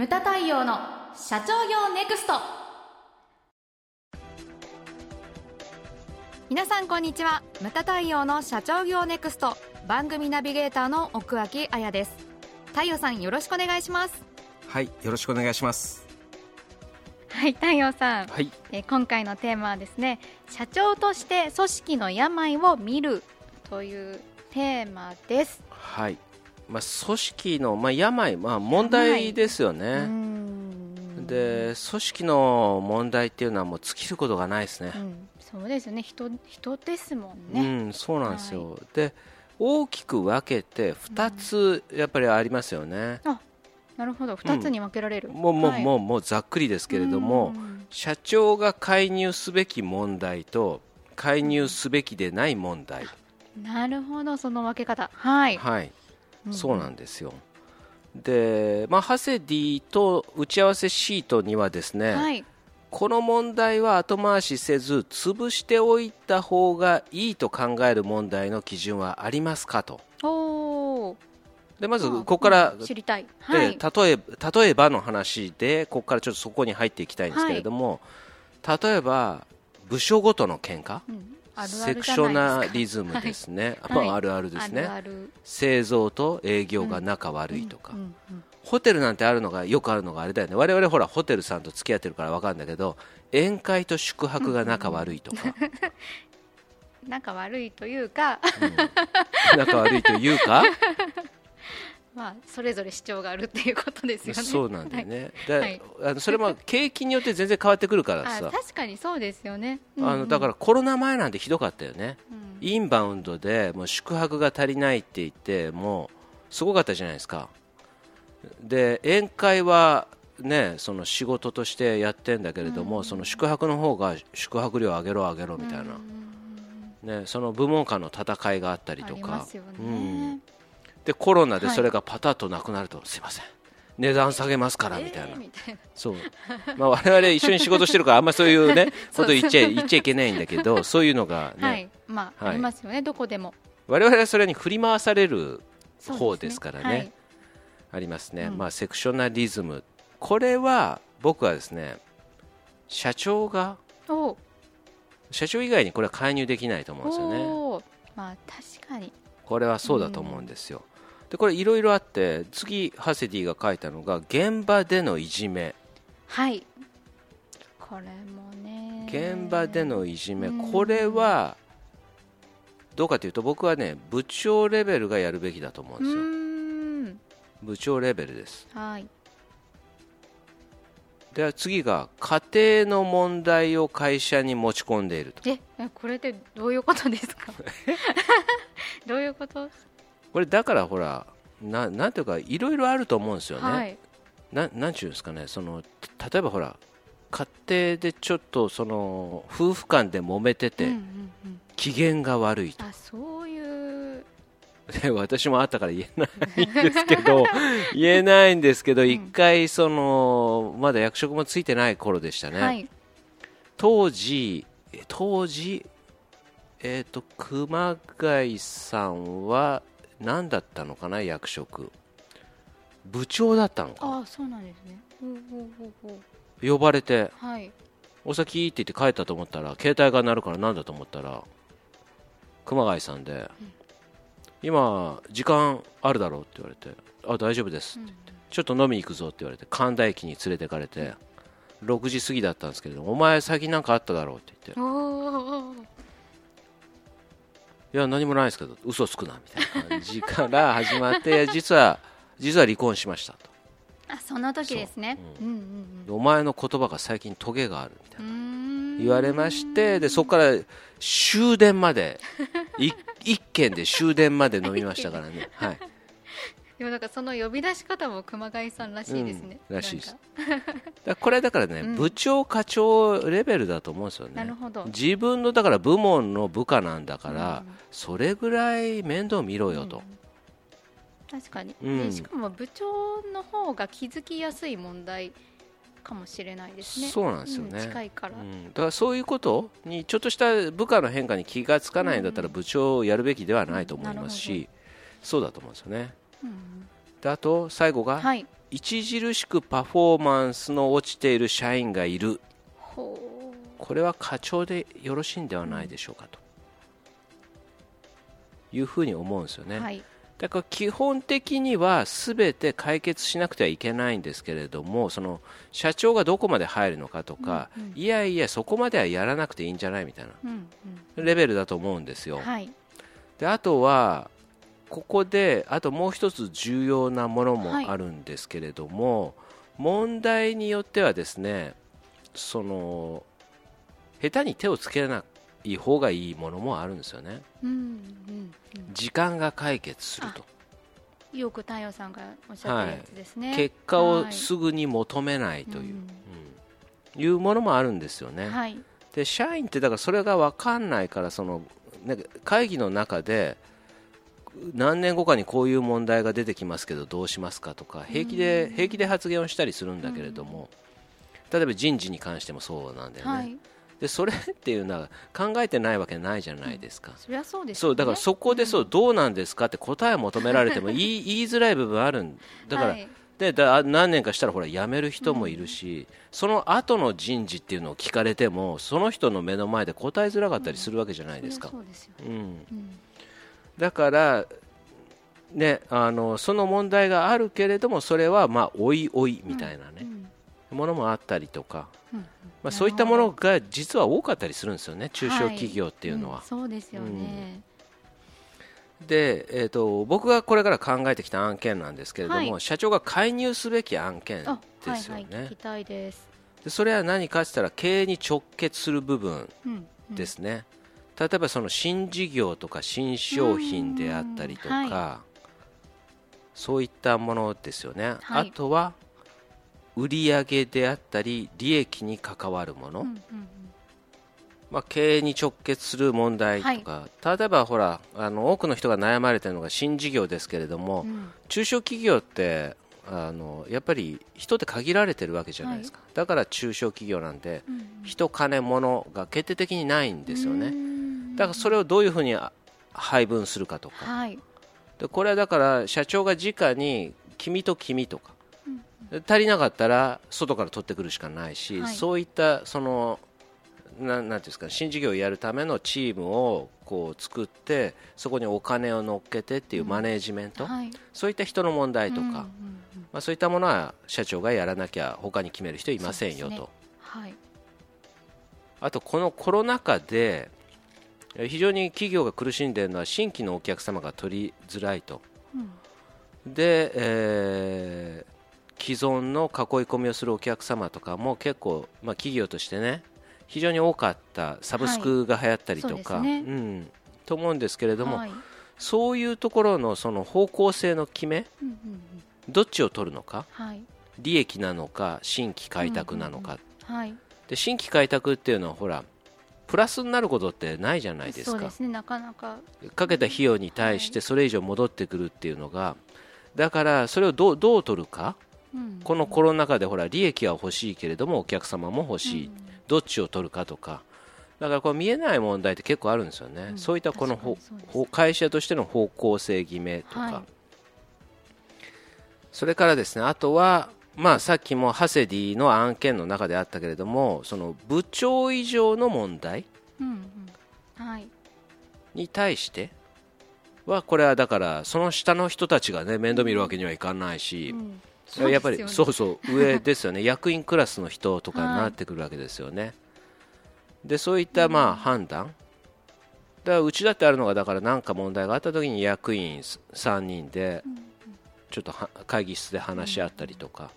ムタ太陽の社長業ネクスト。皆さんこんにちは。ムタ太陽の社長業ネクスト。番組ナビゲーターの奥脇彩です。太陽さんよろしくお願いします。はいよろしくお願いします。はい太陽さん、はい。えー今回のテーマはですね社長として組織の病を見るというテーマです。はいまあ組織のまあ病まあ問題ですよね。んで組織の問題っていうのはもう尽きることがないですね。うん、そうですよね。人人ですもんうね、んそうなんですよ、で大きく分けて2つやっぱりありますよね、なるほど。2つに分けられる、もうもう、はい。もうもうざっくりですけれどもうん。社長が介入すべき問題と介入すべきでない問題、なるほど。その分け方。はい、はい。んそうなんですよ。で、まあ、ハセディと打ち合わせシートにはですね、はい。この問題は後回しせず潰しておいた方がいいと考える問題の基準はありますかと。でまずここから、知りたい。はい。で例え例えばの話でここからちょっとそこに入っていきたいんですけれども、例えば部署ごとの喧嘩。うセクショナリズムですね、はいまあ、あるあるですね、あるある。製造と営業が仲悪いとか、うん。うん。ホテルなんてあるのがよくあるのがあれだよね。我々ほらホテルさんと付き合ってるから分かるんだけど宴会と宿泊が仲悪いとか、仲悪いというか。仲悪いというか？まあそれぞれ主張があるっていうことですよね。そうなんだよね、ではい。あのそれも 景気によって全然変わってくるからあさ確かにそうですよね、あのだからコロナ前なんてひどかったよね。うんインバウンドでもう宿泊が足りないって言ってもうすごかったじゃないですか。で宴会はねその仕事としてやってんだけれども、その宿泊の方が宿泊料上げろ上げろみたいな、ね、その部門間の戦いがあったりあとか。りますようん。ね、でコロナではい。それがパタッとなくなると、すいません。値段下げますからみたいな、えーみたいな。そう、まあ、我々一緒に仕事してるからあんまりそういうね こと言っちゃ言っちゃいけないんだけどそういうのがね、はい。まあ、はい。ありますよねどこでも。我々はそれに振り回される方ですからね。はい。ありますね、うん。まあ、セクショナリズム。これは僕はですね社長がお社長以外にこれは介入できないと思うんですよね。まあ確かに。これはそうだと思うんですよ、でこれいろいろあって次ハセディが書いたのが現場でのいじめ。はい。これもね。現場でのいじめ。うん。これはどうかというと僕はね部長レベルがやるべきだと思うんうですよ。部長レベルです。はい。では次が家庭の問題を会社に持ち込んでいると。ええこれってどういうことですか？どういうこと？これだからほらななんていうかいろいろあると思うんですよね、はい。ななんちゅうんですかね。そのた例えばほら家庭でちょっとその夫婦間で揉めてて、うんうんうん。機嫌が悪いと。あそういう。で 私もあったから言えないんですけど 言えないんですけどん。一、回そのまだ役職もついてない頃でしたね、はい。当時え当時えっ、と熊谷さんは何だったのかな役職。部長だったのかあそうなんですね。ほうほうほうほう呼ばれてはい「お先」って言って帰ったと思ったら携帯が鳴るから何だと思ったら熊谷さんで「今時間あるだろう」って言われて「あ大丈夫です」って言って「ちょっと飲みに行くぞ」って言われて神田駅に連れてかれて6時過ぎだったんですけれども「お前最近何かあっただろう」って言っていや何もないですけど嘘つくなみたいな感じから始まって 実は実は離婚しましたと。あその時ですね。そう。うん。うんでお前の言葉が最近トゲがあるみたいな。言われましてでそこから終電までい一軒で終電まで飲みましたからね。はいでもなんかその呼び出し方も熊谷さんらしいですね、うんらしいです。これだからね、うん。部長課長レベルだと思うんですよね。なるほど。自分のだから部門の部下なんだから、うん。それぐらい面倒見ろよと、確かに、うん。でしかも部長の方が気づきやすい問題かもしれないですね。そうなんですよね。うん近いから、うん、だからそういうことにちょっとした部下の変化に気がつかないんだったら部長をやるべきではないと思いますなるし、そうだと思うんですよね。うんであと最後が、はい。著しくパフォーマンスの落ちている社員がいる。ほこれは課長でよろしいんではないでしょうかと。いうふうに思うんですよね、うはい。だから基本的には全て解決しなくてはいけないんですけれどもその社長がどこまで入るのかとか、うんうん。いやいやそこまではやらなくていいんじゃないみたいなうんレベルだと思うんですよ、うんはい。であとはここであともう一つ重要なものもはい。あるんですけれども、問題によってはですねその下手に手をつけない方がいいものもあるんですよね。うんうん時間が解決すると。うんよく太陽さんがおっしゃってるやつですね、結果をはいすぐに求めないという、うんうん。いうものもあるんですよね、はい。で社員ってだからそれが分かんないからそのなんか会議の中で何年後かにこういう問題が出てきますけどどうしますかとか平気で平気で発言をしたりするんだけれども、例えば人事に関してもそうなんだよね、はい。でそれっていうのは考えてないわけないじゃないですか、そりゃそうですよね。そうだからそこでそう、どうなんですかって答えを求められても言い言いづらい部分あるんだから、はい。でだ何年かしたらほら辞める人もいるし、その後の人事っていうのを聞かれてもその人の目の前で答えづらかったりするわけじゃないですか、そりゃそうですよ。うん。うんだから、ね、あのその問題があるけれどもそれはまあおいおいみたいなね、うんものもあったりとか、うんまあ、そういったものが実は多かったりするんですよね中小企業っていうのは。んそうですよね、で、えー、と僕がこれから考えてきた案件なんですけれども、はい。社長が介入すべき案件あですよね、はいはいたいです、でそれは何かって言ったら経営に直結する部分うんうん。ですね、例えばその新事業とか新商品であったりとか、うんはそういったものですよね、はい。あとは売上であったり利益に関わるもの、うんうんまあ、経営に直結する問題とか、例えばほらあの多くの人が悩まれているのが新事業ですけれども、うん。うん中小企業ってあのやっぱり人って限られてるわけじゃないですか、だから中小企業なんでうん人金物が決定的にないんですようねんだからそれをどういうふうにあ配分するかとか。はい。でこれはだから社長が直に君と君とか。足りなかったら外から取ってくるしかないし、はい。そういったそのななんていうんですか新事業をやるためのチームをこう作ってそこにお金を乗っけてっていうマネージメント、はい。そういった人の問題とか、うんうんうんまあ、そういったものは社長がやらなきゃ他に決める人いませんよと、ね。はい。あとこのコロナ禍でえ非常に企業が苦しんでいるのは新規のお客様が取りづらいと。うん。で、えー既存の囲い込みをするお客様とかも結構、まあ、企業としてね非常に多かったサブスクが流行ったりとか、はい。そうね。うん、と思うんですけれども、はい。そういうところのその方向性の決めうんうんうん。どっちを取るのかはい。利益なのか新規開拓なのか、はい。で新規開拓っていうのはほらプラスになることってないじゃないですか。そうですねなかなか。かけた費用に対してそれ以上戻ってくるっていうのがだからそれをどうどう取るか？うん。このコロナ禍でほら利益は欲しいけれどもお客様も欲しい、どっちを取るかとか。だからこれ見えない問題って結構あるんですよね、うん。そういったこのほ会社としての方向性決めとか、はい。それからですねあとはまあさっきもハセディの案件の中であったけれどもその部長以上の問題に対してはこれはだからその下の人たちがね面倒見るわけにはいかないし、うん。やっぱりそうそう上ですよね。役員クラスの人とかになってくるわけですよね、でそういったまあ判断。だからうちだってあるのがだから何か問題があった時に役員3人でちょっとは会議室で話し合ったりとか、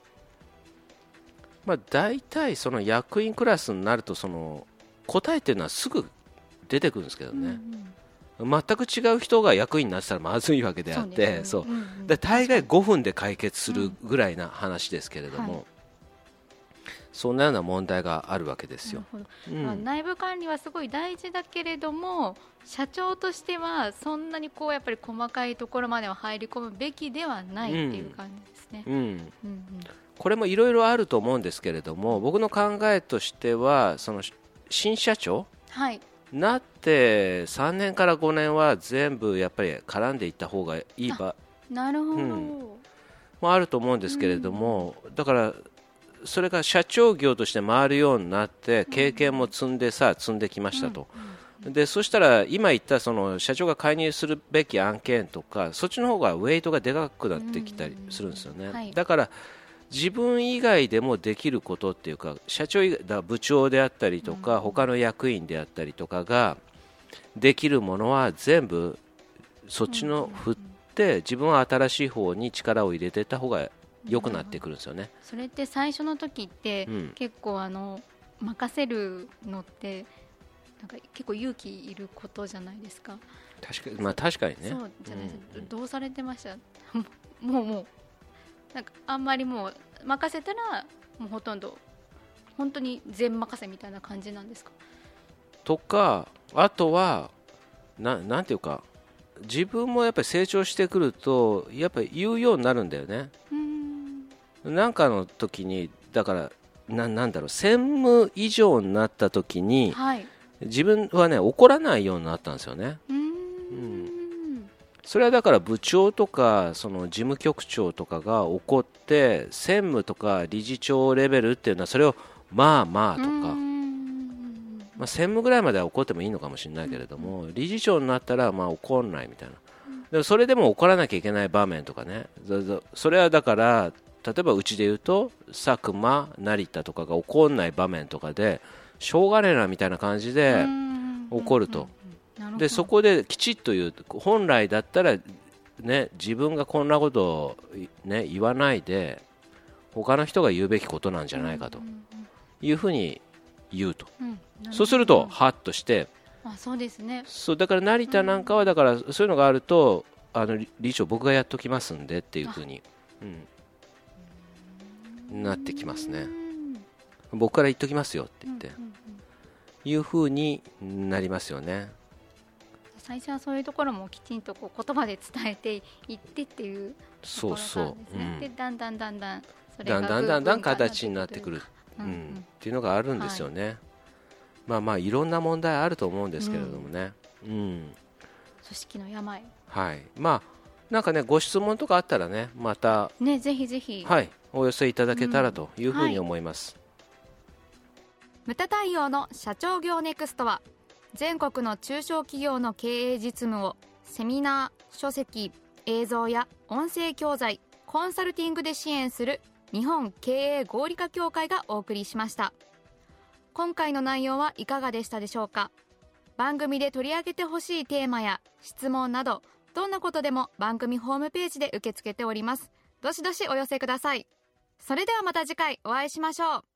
まあ、大体その役員クラスになるとその答えっていうのはすぐ出てくるんですけどね、全く違う人が役員になってたらまずいわけであってそうう。んうんで大概5分で解決するぐらいな話ですけれども、はいそんなような問題があるわけですよ。うん。まあ、内部管理はすごい大事だけれども社長としてはそんなにこうやっぱり細かいところまでは入り込むべきではないっていう感じですね。うん、うんうんこれもいろいろあると思うんですけれども僕の考えとしてはその新社長はい、なって3年から5年は全部やっぱり絡んでいった方がいい場なるほど、うん。もあると思うんですけれども、だからそれが社長業として回るようになって経験も積んでさ積んできましたと。でそしたら今言ったその社長が介入するべき案件とかそっちの方がウェイトがでかくなってきたりするんですよね、はい。だから自分以外でもできることっていうか社長以外だ部長であったりとか、他の役員であったりとかができるものは全部そっちの振って自分は新しい方に力を入れていった方が良くなってくるんですよね。それって最初の時って、うん。結構あの任せるのってなんか結構勇気いることじゃないですか。確かにまあ確かにね。そうじゃないですか、うんどうされてました？もうもうなんかあんまりもう任せたらもうほとんど本当に全任せみたいな感じなんですか？とかあとはななんていうか自分もやっぱり成長してくるとやっぱり言うようになるんだよね。なんかの時にだからななんだろう専務以上になった時にはい。自分はね怒らないようになったんですよね。うーんそれはだから部長とかその事務局長とかが怒って専務とか理事長レベルっていうのはそれをまあまあとか、まあ、専務ぐらいまでは怒ってもいいのかもしれないけれども、理事長になったらまあ怒んないみたいな、でもそれでも怒らなきゃいけない場面とかね、それはだから、例えばうちで言うと、佐久間、成田とかが怒んない場面とかで、しょうがねえなみたいな感じで、怒るとでそこできちっと言う、本来だったら、ね、自分がこんなことを、ね、言わないで、他の人が言うべきことなんじゃないかというふうに言うと。うんそうすると、はっとして、あそうですね。そうだから成田なんかはだからそういうのがあるとあの理理事長僕がやっときますんでっていうふうに、うん、なってきますね。うん僕から言っときますよって言って、うんうん。いうふうになりますよね最初はそういうところもきちんとこう言葉で伝えていってっていうそうところそうなんですね、でだんだんだんだんそれがだんだんだん形になってくる、うんううんんっていうのがあるんですよね、まあまあいろんな問題あると思うんですけれどもね、うん組織の病はいまあなんかねご質問とかあったらねまたねぜひぜひ、はいお寄せいただけたらというふうに思います、ムタ対応の社長業ネクストは全国の中小企業の経営実務をセミナー書籍映像や音声教材コンサルティングで支援する日本経営合理化協会がお送りしました。今回の内容はいかがでしたでしょうか？番組で取り上げてほしいテーマや質問などどんなことでも番組ホームページで受け付けております。どしどしお寄せください。それではまた次回お会いしましょう。